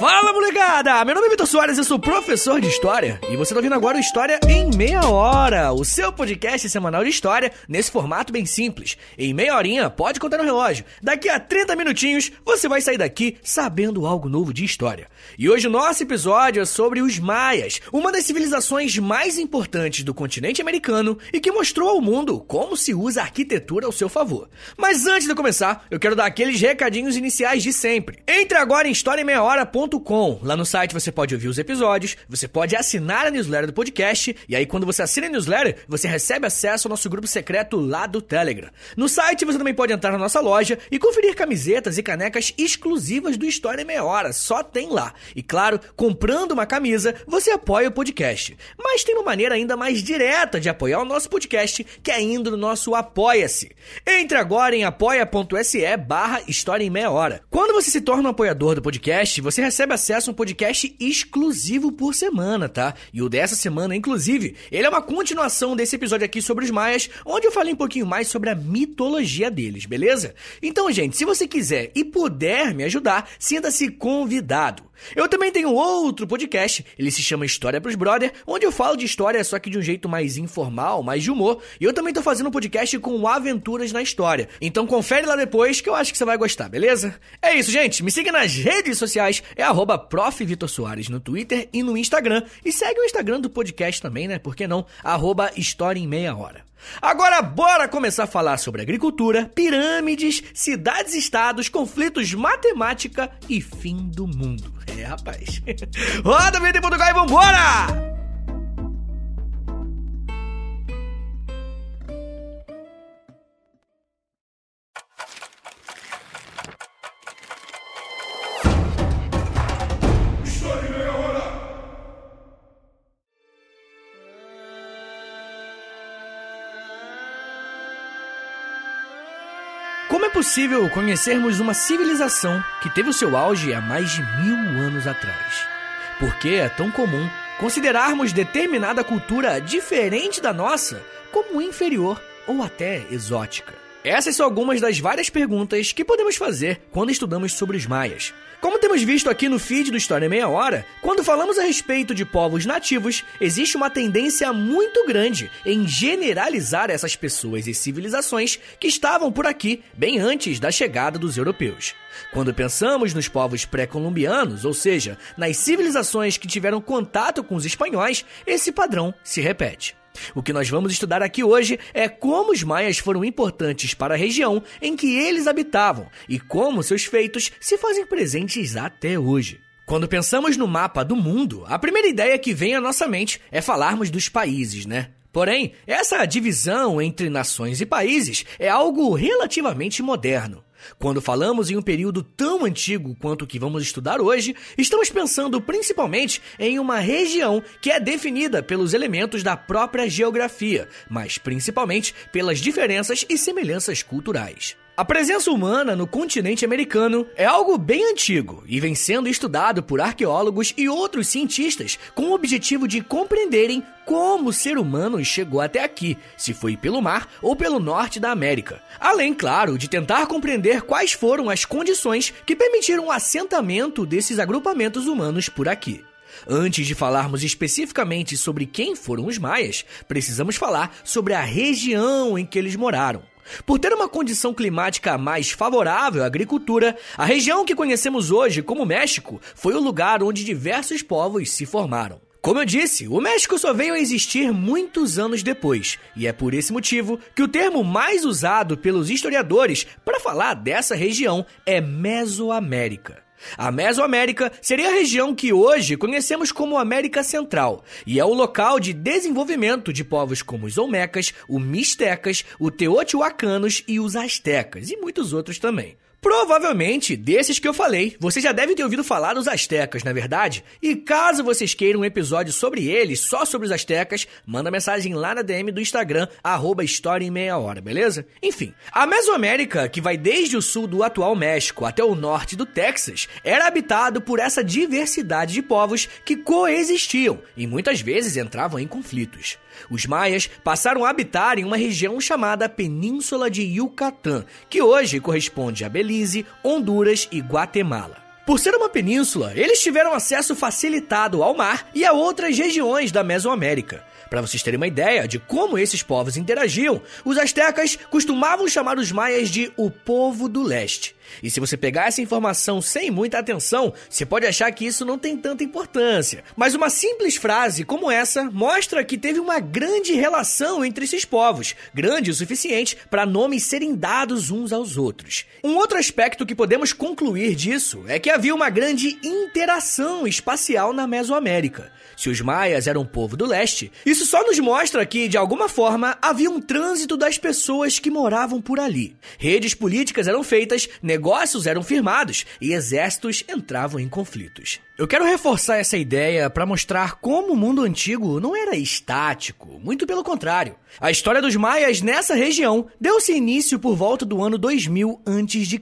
Fala, molecada! Meu nome é Vitor Soares, eu sou professor de História e você tá ouvindo agora o História em Meia Hora, o seu podcast semanal de História nesse formato bem simples. Em meia horinha, pode contar no relógio. Daqui a 30 minutinhos, você vai sair daqui sabendo algo novo de História. E hoje o nosso episódio é sobre os Maias, uma das civilizações mais importantes do continente americano e que mostrou ao mundo como se usa a arquitetura ao seu favor. Mas antes de começar, eu quero dar aqueles recadinhos iniciais de sempre. Entre agora em Lá no site você pode ouvir os episódios, você pode assinar a newsletter do podcast, e aí quando você assina a newsletter, você recebe acesso ao nosso grupo secreto lá do Telegram. No site você também pode entrar na nossa loja e conferir camisetas e canecas exclusivas do História em Meia Hora, só tem lá. E claro, comprando uma camisa, você apoia o podcast. Mas tem uma maneira ainda mais direta de apoiar o nosso podcast, que é indo no nosso Apoia-se. Entre agora em apoia.se barra História em Meia Hora. Quando você se torna um apoiador do podcast, você recebe recebe acesso a um podcast exclusivo por semana, tá? E o dessa semana, inclusive, ele é uma continuação desse episódio aqui sobre os maias, onde eu falei um pouquinho mais sobre a mitologia deles, beleza? Então, gente, se você quiser e puder me ajudar, sinta-se convidado. Eu também tenho outro podcast, ele se chama História pros Brother, onde eu falo de história só que de um jeito mais informal, mais de humor, e eu também tô fazendo um podcast com aventuras na história. Então confere lá depois que eu acho que você vai gostar, beleza? É isso, gente. Me siga nas redes sociais, é arroba no Twitter e no Instagram. E segue o Instagram do podcast também, né? Por que não? História em Meia Hora. Agora bora começar a falar sobre agricultura, pirâmides, cidades-estados, conflitos, matemática e fim do mundo. É, rapaz. Roda a em Portugal e vambora! Possível conhecermos uma civilização que teve o seu auge há mais de mil anos atrás? Por que é tão comum considerarmos determinada cultura diferente da nossa como inferior ou até exótica? Essas são algumas das várias perguntas que podemos fazer quando estudamos sobre os maias. Como temos visto aqui no feed do História Meia Hora, quando falamos a respeito de povos nativos, existe uma tendência muito grande em generalizar essas pessoas e civilizações que estavam por aqui bem antes da chegada dos europeus. Quando pensamos nos povos pré-colombianos, ou seja, nas civilizações que tiveram contato com os espanhóis, esse padrão se repete. O que nós vamos estudar aqui hoje é como os maias foram importantes para a região em que eles habitavam e como seus feitos se fazem presentes até hoje. Quando pensamos no mapa do mundo, a primeira ideia que vem à nossa mente é falarmos dos países, né? Porém, essa divisão entre nações e países é algo relativamente moderno. Quando falamos em um período tão antigo quanto o que vamos estudar hoje, estamos pensando principalmente em uma região que é definida pelos elementos da própria geografia, mas principalmente pelas diferenças e semelhanças culturais. A presença humana no continente americano é algo bem antigo e vem sendo estudado por arqueólogos e outros cientistas com o objetivo de compreenderem como o ser humano chegou até aqui, se foi pelo mar ou pelo norte da América. Além, claro, de tentar compreender quais foram as condições que permitiram o assentamento desses agrupamentos humanos por aqui. Antes de falarmos especificamente sobre quem foram os maias, precisamos falar sobre a região em que eles moraram. Por ter uma condição climática mais favorável à agricultura, a região que conhecemos hoje como México foi o lugar onde diversos povos se formaram. Como eu disse, o México só veio a existir muitos anos depois, e é por esse motivo que o termo mais usado pelos historiadores para falar dessa região é Mesoamérica. A Mesoamérica seria a região que hoje conhecemos como América Central e é o local de desenvolvimento de povos como os Olmecas, os Mistecas, os Teotihuacanos e os Astecas e muitos outros também. Provavelmente, desses que eu falei, você já deve ter ouvido falar dos astecas, na é verdade? E caso vocês queiram um episódio sobre eles, só sobre os astecas, manda mensagem lá na DM do Instagram, arroba História em Meia Hora, beleza? Enfim, a Mesoamérica, que vai desde o sul do atual México até o norte do Texas, era habitado por essa diversidade de povos que coexistiam e muitas vezes entravam em conflitos. Os maias passaram a habitar em uma região chamada Península de Yucatán, que hoje corresponde a Belize, Honduras e Guatemala. Por ser uma península, eles tiveram acesso facilitado ao mar e a outras regiões da Mesoamérica. Para vocês terem uma ideia de como esses povos interagiam, os astecas costumavam chamar os maias de o povo do leste. E se você pegar essa informação sem muita atenção, você pode achar que isso não tem tanta importância. Mas uma simples frase como essa mostra que teve uma grande relação entre esses povos, grande o suficiente para nomes serem dados uns aos outros. Um outro aspecto que podemos concluir disso é que havia uma grande interação espacial na Mesoamérica. Se os maias eram povo do leste, isso só nos mostra que, de alguma forma, havia um trânsito das pessoas que moravam por ali. Redes políticas eram feitas, negócios eram firmados e exércitos entravam em conflitos. Eu quero reforçar essa ideia para mostrar como o mundo antigo não era estático, muito pelo contrário. A história dos maias nessa região deu-se início por volta do ano 2000 a.C.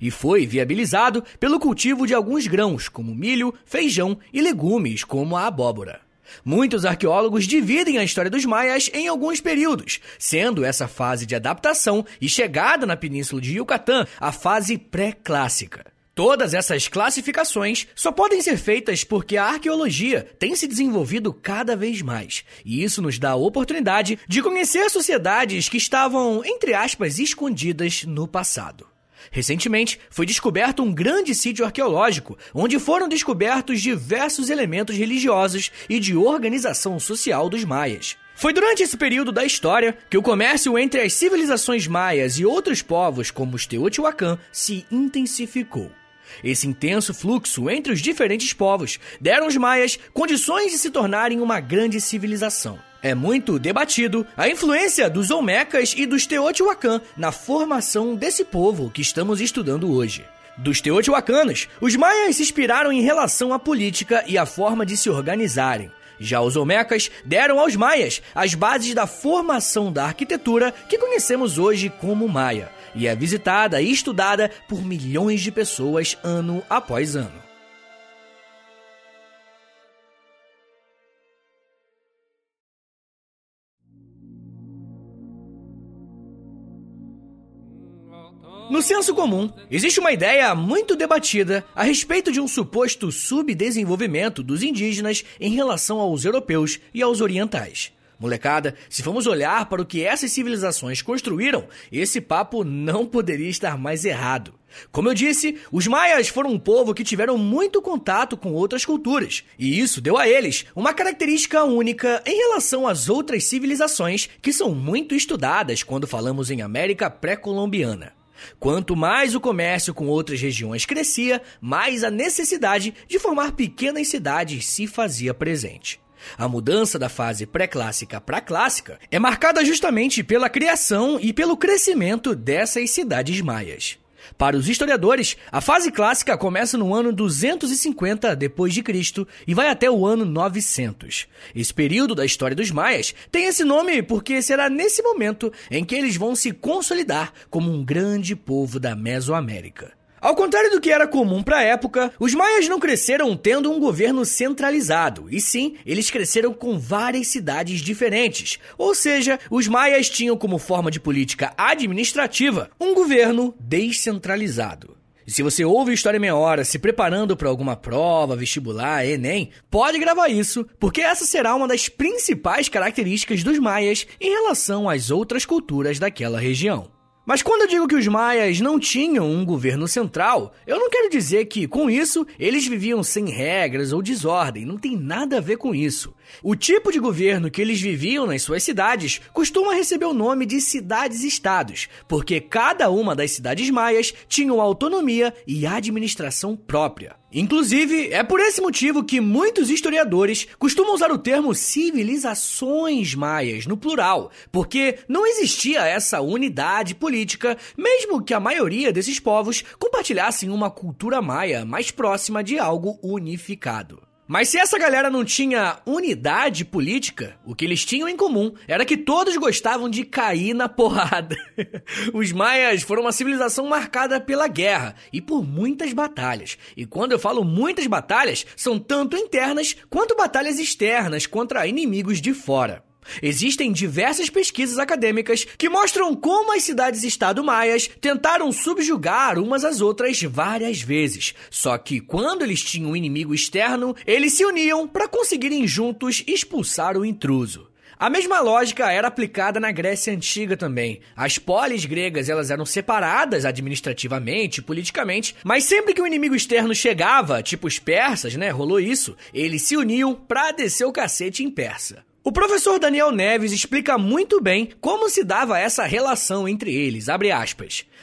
e foi viabilizado pelo cultivo de alguns grãos, como milho, feijão e legumes, como a abóbora. Muitos arqueólogos dividem a história dos maias em alguns períodos, sendo essa fase de adaptação e chegada na península de Yucatán a fase pré-clássica. Todas essas classificações só podem ser feitas porque a arqueologia tem se desenvolvido cada vez mais, e isso nos dá a oportunidade de conhecer sociedades que estavam, entre aspas, escondidas no passado. Recentemente, foi descoberto um grande sítio arqueológico, onde foram descobertos diversos elementos religiosos e de organização social dos maias. Foi durante esse período da história que o comércio entre as civilizações maias e outros povos, como os Teotihuacan, se intensificou. Esse intenso fluxo entre os diferentes povos deram aos maias condições de se tornarem uma grande civilização. É muito debatido a influência dos Olmecas e dos Teotihuacan na formação desse povo que estamos estudando hoje. Dos Teotihuacanos, os maias se inspiraram em relação à política e à forma de se organizarem. Já os Olmecas deram aos maias as bases da formação da arquitetura que conhecemos hoje como maia e é visitada e estudada por milhões de pessoas ano após ano. No senso comum, existe uma ideia muito debatida a respeito de um suposto subdesenvolvimento dos indígenas em relação aos europeus e aos orientais. Molecada, se formos olhar para o que essas civilizações construíram, esse papo não poderia estar mais errado. Como eu disse, os maias foram um povo que tiveram muito contato com outras culturas, e isso deu a eles uma característica única em relação às outras civilizações que são muito estudadas quando falamos em América pré-colombiana. Quanto mais o comércio com outras regiões crescia, mais a necessidade de formar pequenas cidades se fazia presente. A mudança da fase pré-clássica para clássica é marcada justamente pela criação e pelo crescimento dessas cidades maias. Para os historiadores, a fase clássica começa no ano 250 depois de Cristo e vai até o ano 900. Esse período da história dos maias tem esse nome porque será nesse momento em que eles vão se consolidar como um grande povo da Mesoamérica. Ao contrário do que era comum para a época, os maias não cresceram tendo um governo centralizado, e sim, eles cresceram com várias cidades diferentes. Ou seja, os maias tinham como forma de política administrativa um governo descentralizado. E se você ouve História Meia Hora se preparando para alguma prova, vestibular, Enem, pode gravar isso, porque essa será uma das principais características dos maias em relação às outras culturas daquela região. Mas quando eu digo que os maias não tinham um governo central, eu não quero dizer que, com isso, eles viviam sem regras ou desordem, não tem nada a ver com isso. O tipo de governo que eles viviam nas suas cidades costuma receber o nome de cidades-estados, porque cada uma das cidades maias tinha autonomia e administração própria. Inclusive, é por esse motivo que muitos historiadores costumam usar o termo civilizações maias no plural, porque não existia essa unidade política, mesmo que a maioria desses povos compartilhassem uma cultura maia mais próxima de algo unificado. Mas se essa galera não tinha unidade política, o que eles tinham em comum era que todos gostavam de cair na porrada. Os maias foram uma civilização marcada pela guerra e por muitas batalhas. E quando eu falo muitas batalhas, são tanto internas quanto batalhas externas contra inimigos de fora. Existem diversas pesquisas acadêmicas que mostram como as cidades-estado maias tentaram subjugar umas às outras várias vezes. Só que quando eles tinham um inimigo externo, eles se uniam para conseguirem juntos expulsar o intruso. A mesma lógica era aplicada na Grécia Antiga também. As polis gregas elas eram separadas administrativamente, politicamente, mas sempre que um inimigo externo chegava, tipo os persas, né, rolou isso, eles se uniam para descer o cacete em persa. O professor Daniel Neves explica muito bem como se dava essa relação entre eles,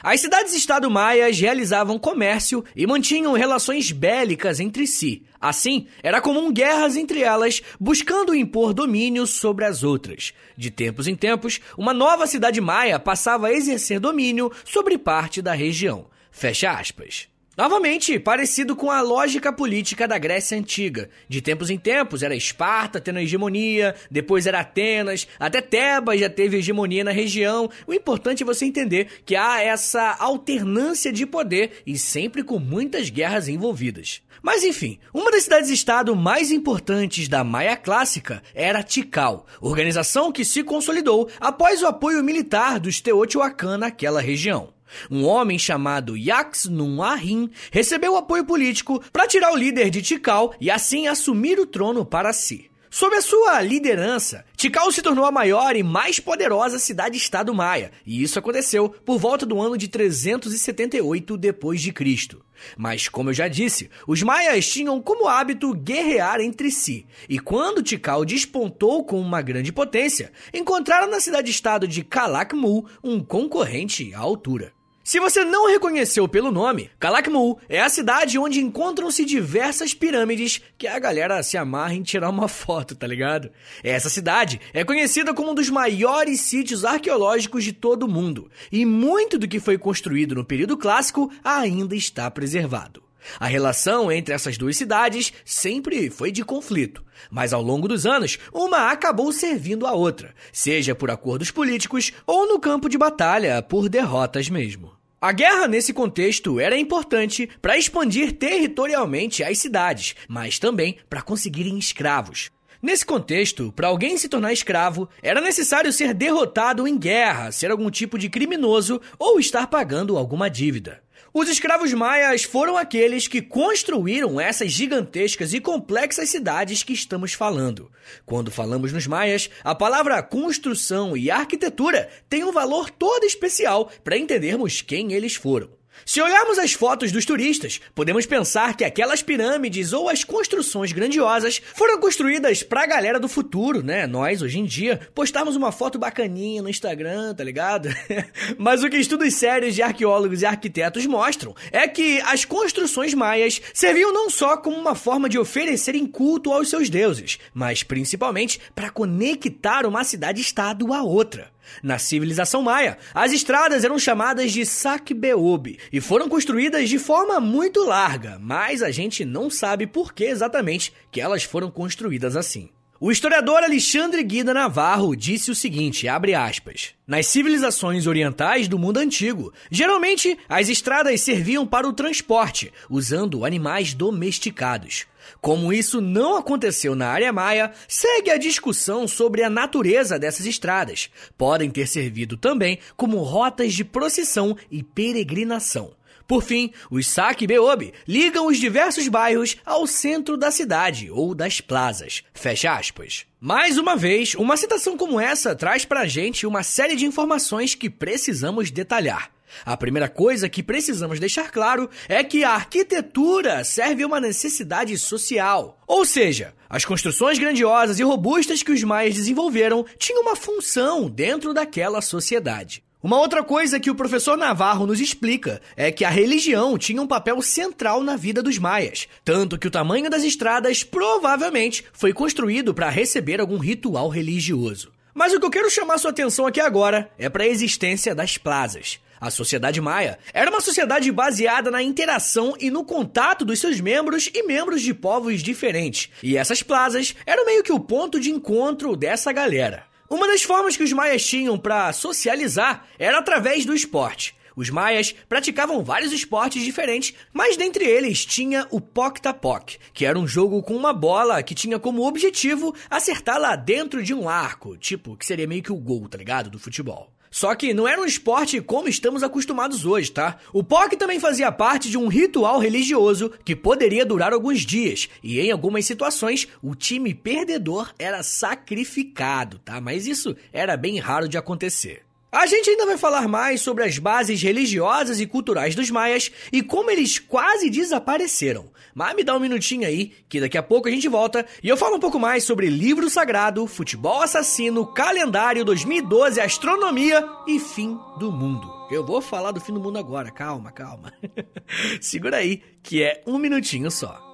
As cidades-estado maias realizavam comércio e mantinham relações bélicas entre si. Assim, era comum guerras entre elas, buscando impor domínio sobre as outras. De tempos em tempos, uma nova cidade maia passava a exercer domínio sobre parte da região. Fecha aspas. Novamente, parecido com a lógica política da Grécia Antiga. De tempos em tempos, era Esparta tendo hegemonia, depois era Atenas, até Tebas já teve hegemonia na região. O importante é você entender que há essa alternância de poder e sempre com muitas guerras envolvidas. Mas enfim, uma das cidades-estado mais importantes da Maia clássica era Tikal, organização que se consolidou após o apoio militar dos Teotihuacan naquela região. Um homem chamado Yaxnun Ahin recebeu apoio político para tirar o líder de Tikal e assim assumir o trono para si. Sob a sua liderança, Tikal se tornou a maior e mais poderosa cidade-estado maia, e isso aconteceu por volta do ano de 378 depois de Cristo. Mas como eu já disse, os maias tinham como hábito guerrear entre si, e quando Tikal despontou com uma grande potência, encontraram na cidade-estado de Calakmul um concorrente à altura. Se você não reconheceu pelo nome, Calakmul é a cidade onde encontram-se diversas pirâmides que a galera se amarra em tirar uma foto, tá ligado? Essa cidade é conhecida como um dos maiores sítios arqueológicos de todo o mundo, e muito do que foi construído no período clássico ainda está preservado. A relação entre essas duas cidades sempre foi de conflito, mas ao longo dos anos, uma acabou servindo à outra, seja por acordos políticos ou no campo de batalha por derrotas mesmo. A guerra nesse contexto era importante para expandir territorialmente as cidades, mas também para conseguirem escravos. Nesse contexto, para alguém se tornar escravo, era necessário ser derrotado em guerra, ser algum tipo de criminoso ou estar pagando alguma dívida. Os escravos maias foram aqueles que construíram essas gigantescas e complexas cidades que estamos falando. Quando falamos nos maias, a palavra construção e arquitetura tem um valor todo especial para entendermos quem eles foram. Se olharmos as fotos dos turistas, podemos pensar que aquelas pirâmides ou as construções grandiosas foram construídas pra galera do futuro, né? Nós, hoje em dia, postarmos uma foto bacaninha no Instagram, tá ligado? Mas o que estudos sérios de arqueólogos e arquitetos mostram é que as construções maias serviam não só como uma forma de oferecerem culto aos seus deuses, mas principalmente para conectar uma cidade-estado a outra. Na civilização maia, as estradas eram chamadas de Sakbeobi e foram construídas de forma muito larga, mas a gente não sabe por que exatamente que elas foram construídas assim. O historiador Alexandre Guida Navarro disse o seguinte, aspas: Nas civilizações orientais do mundo antigo, geralmente as estradas serviam para o transporte, usando animais domesticados. Como isso não aconteceu na área maia, segue a discussão sobre a natureza dessas estradas. Podem ter servido também como rotas de procissão e peregrinação. Por fim, os saque Beobi ligam os diversos bairros ao centro da cidade ou das plazas. Fecha aspas. Mais uma vez, uma citação como essa traz pra gente uma série de informações que precisamos detalhar. A primeira coisa que precisamos deixar claro é que a arquitetura serve a uma necessidade social. Ou seja, as construções grandiosas e robustas que os maias desenvolveram tinham uma função dentro daquela sociedade. Uma outra coisa que o professor Navarro nos explica é que a religião tinha um papel central na vida dos maias, tanto que o tamanho das estradas provavelmente foi construído para receber algum ritual religioso. Mas o que eu quero chamar sua atenção aqui agora é para a existência das plazas. A sociedade maia era uma sociedade baseada na interação e no contato dos seus membros e membros de povos diferentes. E essas plazas eram meio que o ponto de encontro dessa galera. Uma das formas que os maias tinham para socializar era através do esporte. Os maias praticavam vários esportes diferentes, mas dentre eles tinha o Pok-Tapok, que era um jogo com uma bola que tinha como objetivo acertar lá dentro de um arco, tipo, que seria meio que o gol, tá ligado, do futebol. Só que não era um esporte como estamos acostumados hoje, tá? O POC também fazia parte de um ritual religioso que poderia durar alguns dias, e em algumas situações o time perdedor era sacrificado, tá? Mas isso era bem raro de acontecer. A gente ainda vai falar mais sobre as bases religiosas e culturais dos maias e como eles quase desapareceram. Mas me dá um minutinho aí, que daqui a pouco a gente volta e eu falo um pouco mais sobre livro sagrado, futebol assassino, calendário 2012, astronomia e fim do mundo. Eu vou falar do fim do mundo agora, calma, calma. Segura aí, que é um minutinho só.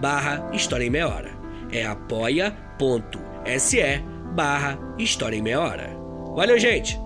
barra História em Meia Hora. É apoia.se barra História em Meia Hora. Valeu, gente!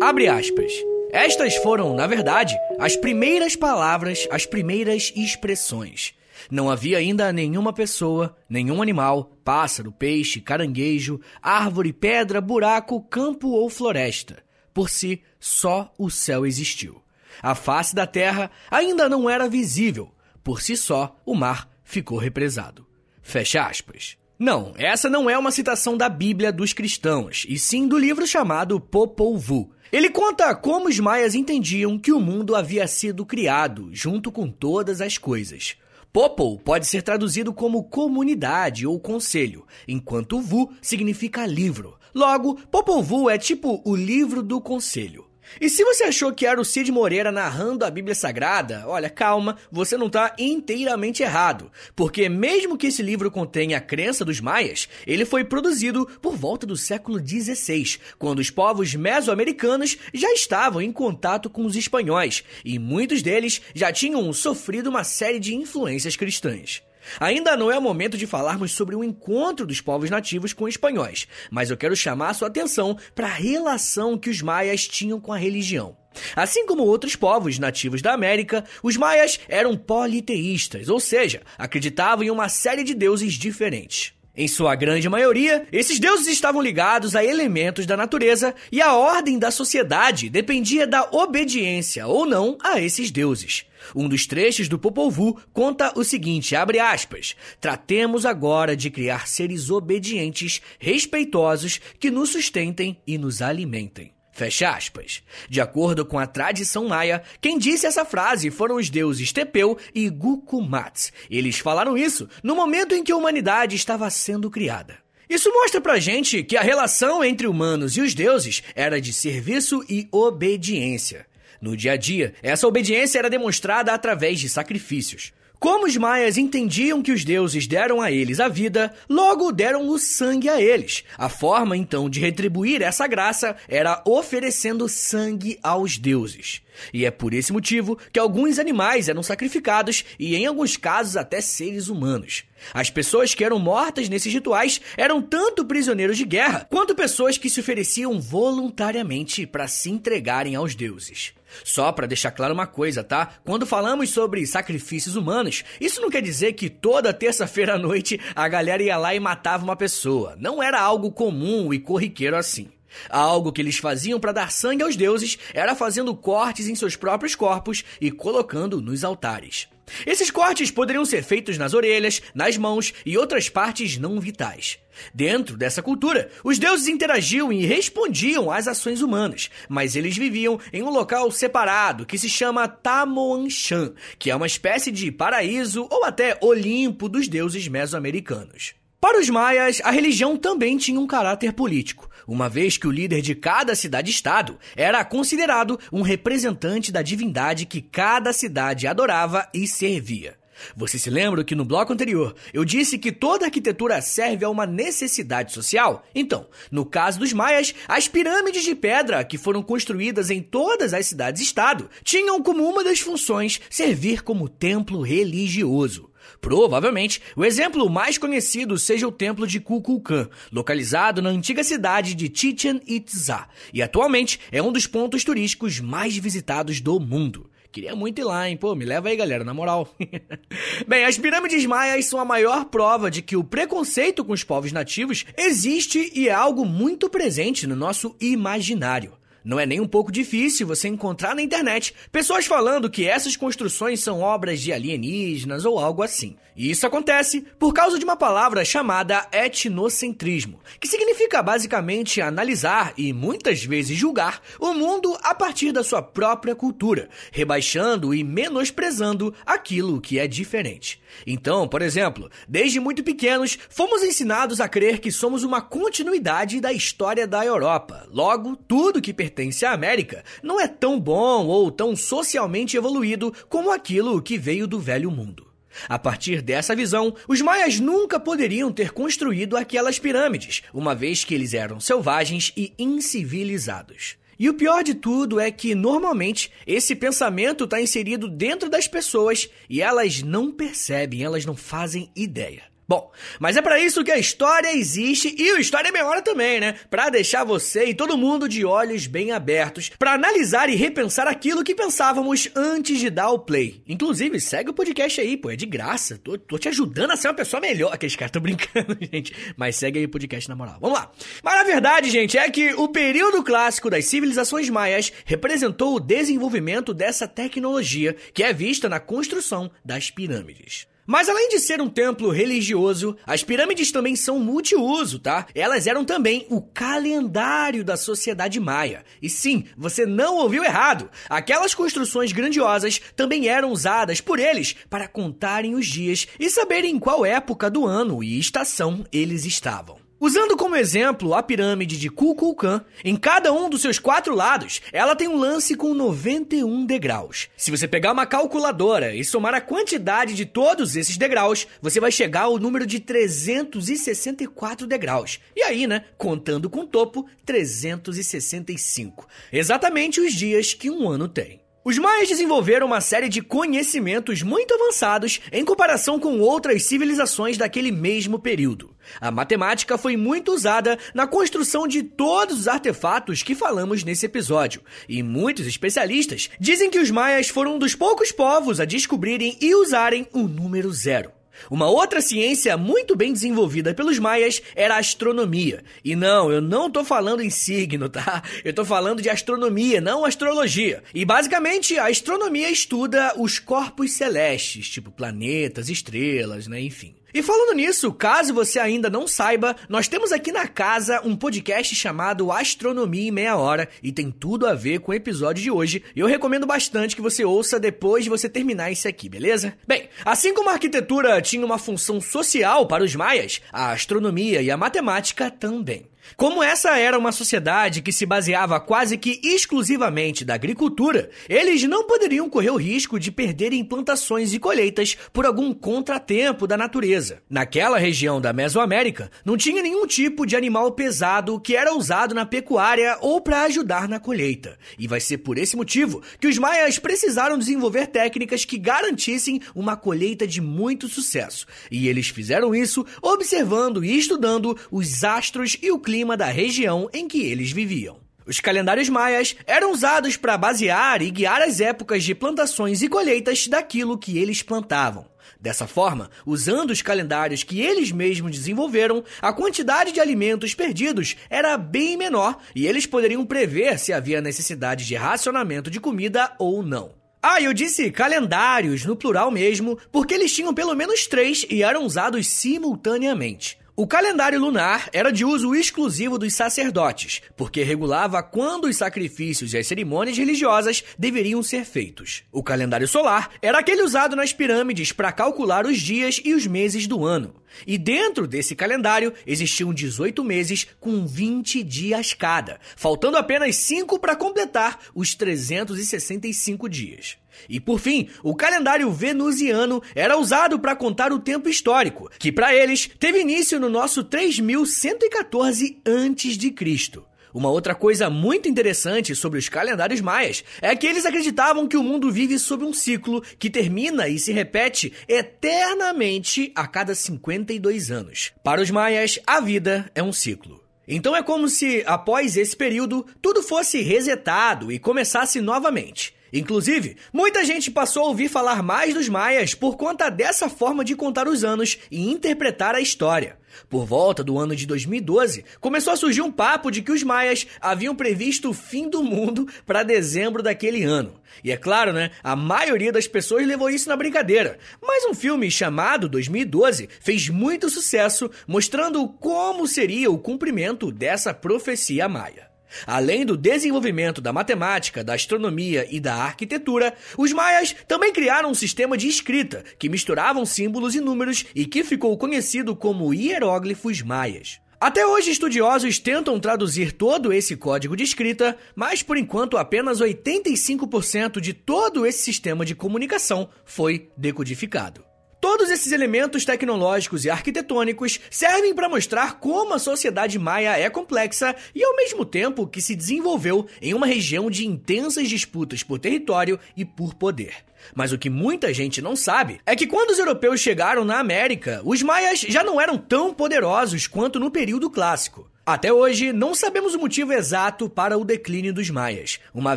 Abre aspas. Estas foram, na verdade, as primeiras palavras, as primeiras expressões. Não havia ainda nenhuma pessoa, nenhum animal, pássaro, peixe, caranguejo, árvore, pedra, buraco, campo ou floresta. Por si, só o céu existiu. A face da terra ainda não era visível. Por si só, o mar ficou represado. Fecha aspas. Não, essa não é uma citação da Bíblia dos cristãos, e sim do livro chamado Popol Vuh. Ele conta como os maias entendiam que o mundo havia sido criado, junto com todas as coisas. Popol pode ser traduzido como comunidade ou conselho, enquanto Vu significa livro. Logo, Popol Vuh é tipo o livro do conselho. E se você achou que era o Cid Moreira narrando a Bíblia Sagrada, olha, calma, você não está inteiramente errado. Porque mesmo que esse livro contenha a crença dos maias, ele foi produzido por volta do século XVI, quando os povos mesoamericanos já estavam em contato com os espanhóis, e muitos deles já tinham sofrido uma série de influências cristãs. Ainda não é o momento de falarmos sobre o encontro dos povos nativos com espanhóis, mas eu quero chamar a sua atenção para a relação que os maias tinham com a religião. Assim como outros povos nativos da América, os maias eram politeístas, ou seja, acreditavam em uma série de deuses diferentes. Em sua grande maioria, esses deuses estavam ligados a elementos da natureza e a ordem da sociedade dependia da obediência ou não a esses deuses. Um dos trechos do Popol Vuh conta o seguinte, abre aspas, tratemos agora de criar seres obedientes, respeitosos, que nos sustentem e nos alimentem. Fecha aspas. De acordo com a tradição maia, quem disse essa frase foram os deuses Tepeu e Gukumat. Eles falaram isso no momento em que a humanidade estava sendo criada. Isso mostra pra gente que a relação entre humanos e os deuses era de serviço e obediência. No dia a dia, essa obediência era demonstrada através de sacrifícios. Como os maias entendiam que os deuses deram a eles a vida, logo deram o sangue a eles. A forma então de retribuir essa graça era oferecendo sangue aos deuses. E é por esse motivo que alguns animais eram sacrificados e, em alguns casos, até seres humanos. As pessoas que eram mortas nesses rituais eram tanto prisioneiros de guerra quanto pessoas que se ofereciam voluntariamente para se entregarem aos deuses. Só para deixar claro uma coisa, tá? Quando falamos sobre sacrifícios humanos, isso não quer dizer que toda terça-feira à noite a galera ia lá e matava uma pessoa. Não era algo comum e corriqueiro assim. Algo que eles faziam para dar sangue aos deuses era fazendo cortes em seus próprios corpos e colocando nos altares. Esses cortes poderiam ser feitos nas orelhas, nas mãos e outras partes não vitais. Dentro dessa cultura, os deuses interagiam e respondiam às ações humanas, mas eles viviam em um local separado que se chama Tamoanshan, que é uma espécie de paraíso ou até Olimpo dos deuses mesoamericanos. Para os maias, a religião também tinha um caráter político, uma vez que o líder de cada cidade-estado era considerado um representante da divindade que cada cidade adorava e servia. Você se lembra que no bloco anterior eu disse que toda arquitetura serve a uma necessidade social? Então, no caso dos maias, as pirâmides de pedra que foram construídas em todas as cidades-estado tinham como uma das funções servir como templo religioso. Provavelmente, o exemplo mais conhecido seja o templo de Kukulkan, localizado na antiga cidade de Chichen Itza, e atualmente é um dos pontos turísticos mais visitados do mundo. Queria muito ir lá, hein? Pô, me leva aí, galera, na moral. Bem, as pirâmides maias são a maior prova de que o preconceito com os povos nativos existe e é algo muito presente no nosso imaginário. Não é nem um pouco difícil você encontrar na internet pessoas falando que essas construções são obras de alienígenas ou algo assim. E isso acontece por causa de uma palavra chamada etnocentrismo, que significa basicamente analisar e muitas vezes julgar o mundo a partir da sua própria cultura, rebaixando e menosprezando aquilo que é diferente. Então, por exemplo, desde muito pequenos, fomos ensinados a crer que somos uma continuidade da história da Europa. Logo, tudo que à América não é tão bom ou tão socialmente evoluído como aquilo que veio do velho mundo. A partir dessa visão, os maias nunca poderiam ter construído aquelas pirâmides, uma vez que eles eram selvagens e incivilizados. E o pior de tudo é que, normalmente, esse pensamento está inserido dentro das pessoas e elas não percebem, elas não fazem ideia. Bom, mas é para isso que a história existe e o História é Meia também, né? Para deixar você e todo mundo de olhos bem abertos, para analisar e repensar aquilo que pensávamos antes de dar o play. Inclusive, segue o podcast aí, pô, é de graça. Tô, tô te ajudando a ser uma pessoa melhor. Aqueles caras estão brincando, gente. Mas segue aí o podcast na moral. Vamos lá. Mas na verdade, gente, é que o período clássico das civilizações maias representou o desenvolvimento dessa tecnologia que é vista na construção das pirâmides. Mas além de ser um templo religioso, as pirâmides também são multiuso, tá? Elas eram também o calendário da sociedade maia. E sim, você não ouviu errado. Aquelas construções grandiosas também eram usadas por eles para contarem os dias e saberem em qual época do ano e estação eles estavam. Usando como exemplo a pirâmide de Kukulkan, em cada um dos seus quatro lados, ela tem um lance com 91 degraus. Se você pegar uma calculadora e somar a quantidade de todos esses degraus, você vai chegar ao número de 364 degraus. E aí, né, contando com o topo, 365. Exatamente os dias que um ano tem. Os maias desenvolveram uma série de conhecimentos muito avançados em comparação com outras civilizações daquele mesmo período. A matemática foi muito usada na construção de todos os artefatos que falamos nesse episódio, e muitos especialistas dizem que os maias foram um dos poucos povos a descobrirem e usarem o número zero. Uma outra ciência muito bem desenvolvida pelos maias era a astronomia. E não, eu não tô falando em signo, tá? Eu tô falando de astronomia, não astrologia. E basicamente a astronomia estuda os corpos celestes, tipo planetas, estrelas, né, enfim. E falando nisso, caso você ainda não saiba, nós temos aqui na casa um podcast chamado Astronomia em Meia Hora e tem tudo a ver com o episódio de hoje. Eu recomendo bastante que você ouça depois de você terminar esse aqui, beleza? Bem, assim como a arquitetura tinha uma função social para os maias, a astronomia e a matemática também. Como essa era uma sociedade que se baseava quase que exclusivamente da agricultura, eles não poderiam correr o risco de perderem plantações e colheitas por algum contratempo da natureza. Naquela região da Mesoamérica, não tinha nenhum tipo de animal pesado que era usado na pecuária ou para ajudar na colheita. E vai ser por esse motivo que os maias precisaram desenvolver técnicas que garantissem uma colheita de muito sucesso. E eles fizeram isso observando e estudando os astros e o clima da região em que eles viviam. Os calendários maias eram usados para basear e guiar as épocas de plantações e colheitas daquilo que eles plantavam. Dessa forma, usando os calendários que eles mesmos desenvolveram, a quantidade de alimentos perdidos era bem menor e eles poderiam prever se havia necessidade de racionamento de comida ou não. Ah, eu disse calendários, no plural mesmo, porque eles tinham pelo menos três e eram usados simultaneamente. O calendário lunar era de uso exclusivo dos sacerdotes, porque regulava quando os sacrifícios e as cerimônias religiosas deveriam ser feitos. O calendário solar era aquele usado nas pirâmides para calcular os dias e os meses do ano. E dentro desse calendário existiam 18 meses com 20 dias cada, faltando apenas 5 para completar os 365 dias. E por fim, o calendário venusiano era usado para contar o tempo histórico, que para eles teve início no nosso 3114 a.C. Uma outra coisa muito interessante sobre os calendários maias é que eles acreditavam que o mundo vive sob um ciclo que termina e se repete eternamente a cada 52 anos. Para os maias, a vida é um ciclo. Então é como se, após esse período, tudo fosse resetado e começasse novamente. Inclusive, muita gente passou a ouvir falar mais dos maias por conta dessa forma de contar os anos e interpretar a história. Por volta do ano de 2012, começou a surgir um papo de que os maias haviam previsto o fim do mundo para dezembro daquele ano. E é claro, né? A maioria das pessoas levou isso na brincadeira. Mas um filme chamado 2012 fez muito sucesso, mostrando como seria o cumprimento dessa profecia maia. Além do desenvolvimento da matemática, da astronomia e da arquitetura, os maias também criaram um sistema de escrita que misturavam símbolos e números e que ficou conhecido como hieróglifos maias. Até hoje, estudiosos tentam traduzir todo esse código de escrita, mas por enquanto apenas 85% de todo esse sistema de comunicação foi decodificado. Todos esses elementos tecnológicos e arquitetônicos servem para mostrar como a sociedade maia é complexa e ao mesmo tempo que se desenvolveu em uma região de intensas disputas por território e por poder. Mas o que muita gente não sabe é que quando os europeus chegaram na América, os maias já não eram tão poderosos quanto no período clássico. Até hoje, não sabemos o motivo exato para o declínio dos maias, uma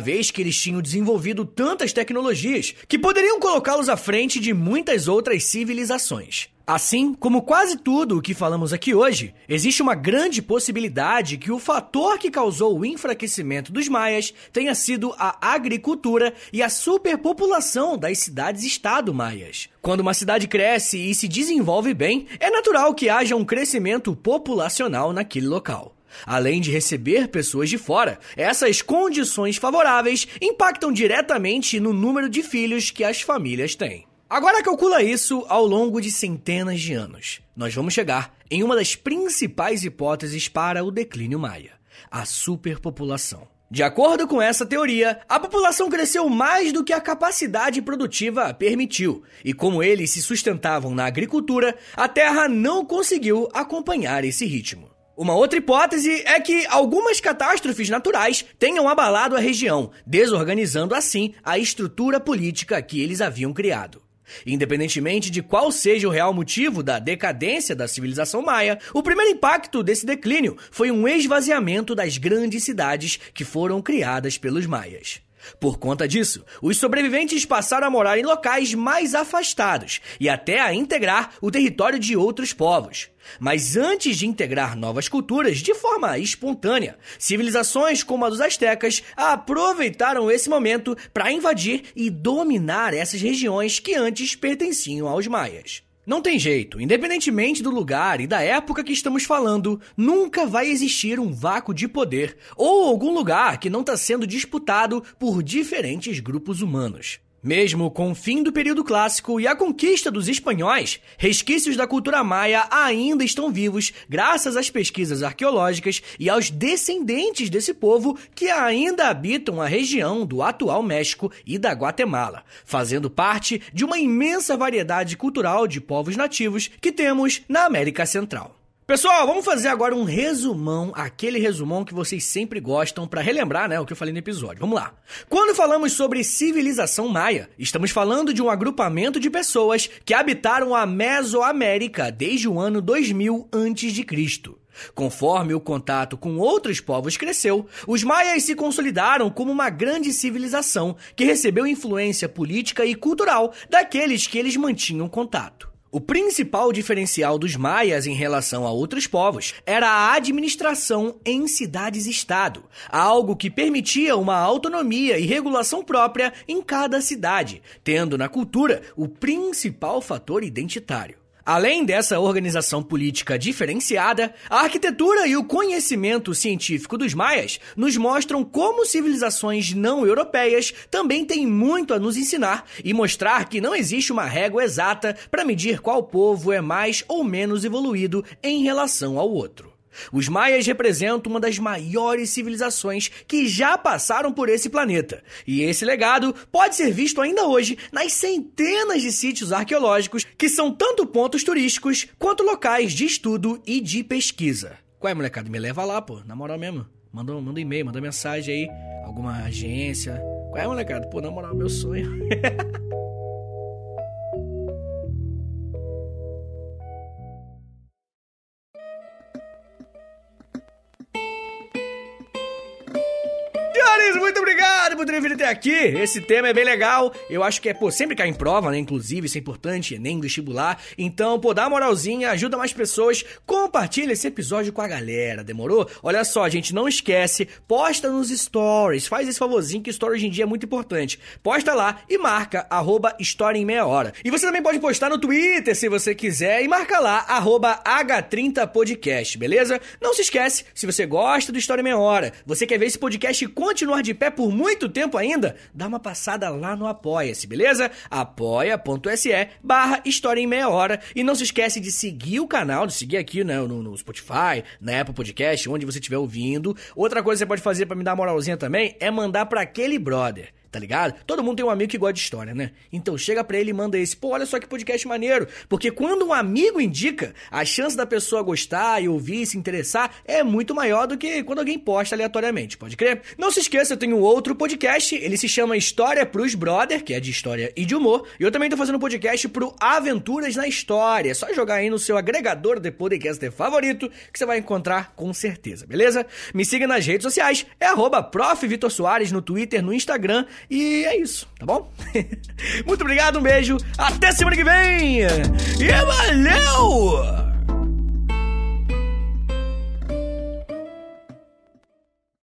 vez que eles tinham desenvolvido tantas tecnologias que poderiam colocá-los à frente de muitas outras civilizações. Assim como quase tudo o que falamos aqui hoje, existe uma grande possibilidade que o fator que causou o enfraquecimento dos maias tenha sido a agricultura e a superpopulação das cidades-estado maias. Quando uma cidade cresce e se desenvolve bem, é natural que haja um crescimento populacional naquele local. Além de receber pessoas de fora, essas condições favoráveis impactam diretamente no número de filhos que as famílias têm. Agora calcula isso ao longo de centenas de anos. Nós vamos chegar em uma das principais hipóteses para o declínio maia: a superpopulação. De acordo com essa teoria, a população cresceu mais do que a capacidade produtiva permitiu, e como eles se sustentavam na agricultura, a Terra não conseguiu acompanhar esse ritmo. Uma outra hipótese é que algumas catástrofes naturais tenham abalado a região, desorganizando assim a estrutura política que eles haviam criado. Independentemente de qual seja o real motivo da decadência da civilização maia, o primeiro impacto desse declínio foi um esvaziamento das grandes cidades que foram criadas pelos maias. Por conta disso, os sobreviventes passaram a morar em locais mais afastados e até a integrar o território de outros povos. Mas antes de integrar novas culturas de forma espontânea, civilizações como a dos astecas aproveitaram esse momento para invadir e dominar essas regiões que antes pertenciam aos maias. Não tem jeito, independentemente do lugar e da época que estamos falando, nunca vai existir um vácuo de poder ou algum lugar que não está sendo disputado por diferentes grupos humanos. Mesmo com o fim do período clássico e a conquista dos espanhóis, resquícios da cultura maia ainda estão vivos graças às pesquisas arqueológicas e aos descendentes desse povo que ainda habitam a região do atual México e da Guatemala, fazendo parte de uma imensa variedade cultural de povos nativos que temos na América Central. Pessoal, vamos fazer agora um resumão, aquele resumão que vocês sempre gostam para relembrar, né, o que eu falei no episódio. Vamos lá. Quando falamos sobre civilização maia, estamos falando de um agrupamento de pessoas que habitaram a Mesoamérica desde o ano 2000 a.C. Conforme o contato com outros povos cresceu, os maias se consolidaram como uma grande civilização que recebeu influência política e cultural daqueles que eles mantinham contato. O principal diferencial dos maias em relação a outros povos era a administração em cidades-estado, algo que permitia uma autonomia e regulação própria em cada cidade, tendo na cultura o principal fator identitário. Além dessa organização política diferenciada, a arquitetura e o conhecimento científico dos maias nos mostram como civilizações não europeias também têm muito a nos ensinar e mostrar que não existe uma régua exata para medir qual povo é mais ou menos evoluído em relação ao outro. Os maias representam uma das maiores civilizações que já passaram por esse planeta, e esse legado pode ser visto ainda hoje nas centenas de sítios arqueológicos que são tanto pontos turísticos quanto locais de estudo e de pesquisa. Qual é, molecada? Me leva lá, pô, na moral mesmo. Manda, manda um e-mail, manda mensagem aí, alguma agência. Qual é, molecada? Pô, na moral, meu sonho. obrigado por ter vindo até aqui. Esse tema é bem legal. Eu acho que é, pô, sempre cai em prova, né? Inclusive, isso é importante, nem vestibular. Então, pô, dá uma moralzinha, ajuda mais pessoas, compartilha esse episódio com a galera, demorou? Olha só, gente, não esquece, posta nos stories, faz esse favorzinho que story hoje em dia é muito importante. Posta lá e marca, arroba História em Meia Hora. E você também pode postar no Twitter, se você quiser, e marca lá, arroba H30podcast, beleza? Não se esquece, se você gosta do História em Meia Hora, você quer ver esse podcast continuar de pé por muito tempo ainda, dá uma passada lá no Apoia-se, beleza? apoia.se barra História em Meia Hora. E não se esquece de seguir o canal, de seguir aqui né, no, no Spotify, na Apple Podcast, onde você estiver ouvindo. Outra coisa que você pode fazer para me dar uma moralzinha também é mandar para aquele brother tá ligado? Todo mundo tem um amigo que gosta de história, né? Então chega pra ele e manda esse, pô, olha só que podcast maneiro. Porque quando um amigo indica, a chance da pessoa gostar e ouvir, se interessar, é muito maior do que quando alguém posta aleatoriamente, pode crer? Não se esqueça, eu tenho outro podcast, ele se chama História pros Brother, que é de história e de humor. E eu também tô fazendo um podcast pro Aventuras na História. É só jogar aí no seu agregador de podcast favorito, que você vai encontrar com certeza, beleza? Me siga nas redes sociais, é arroba no Twitter, no Instagram e é isso, tá bom? Muito obrigado, um beijo, até semana que vem! E valeu!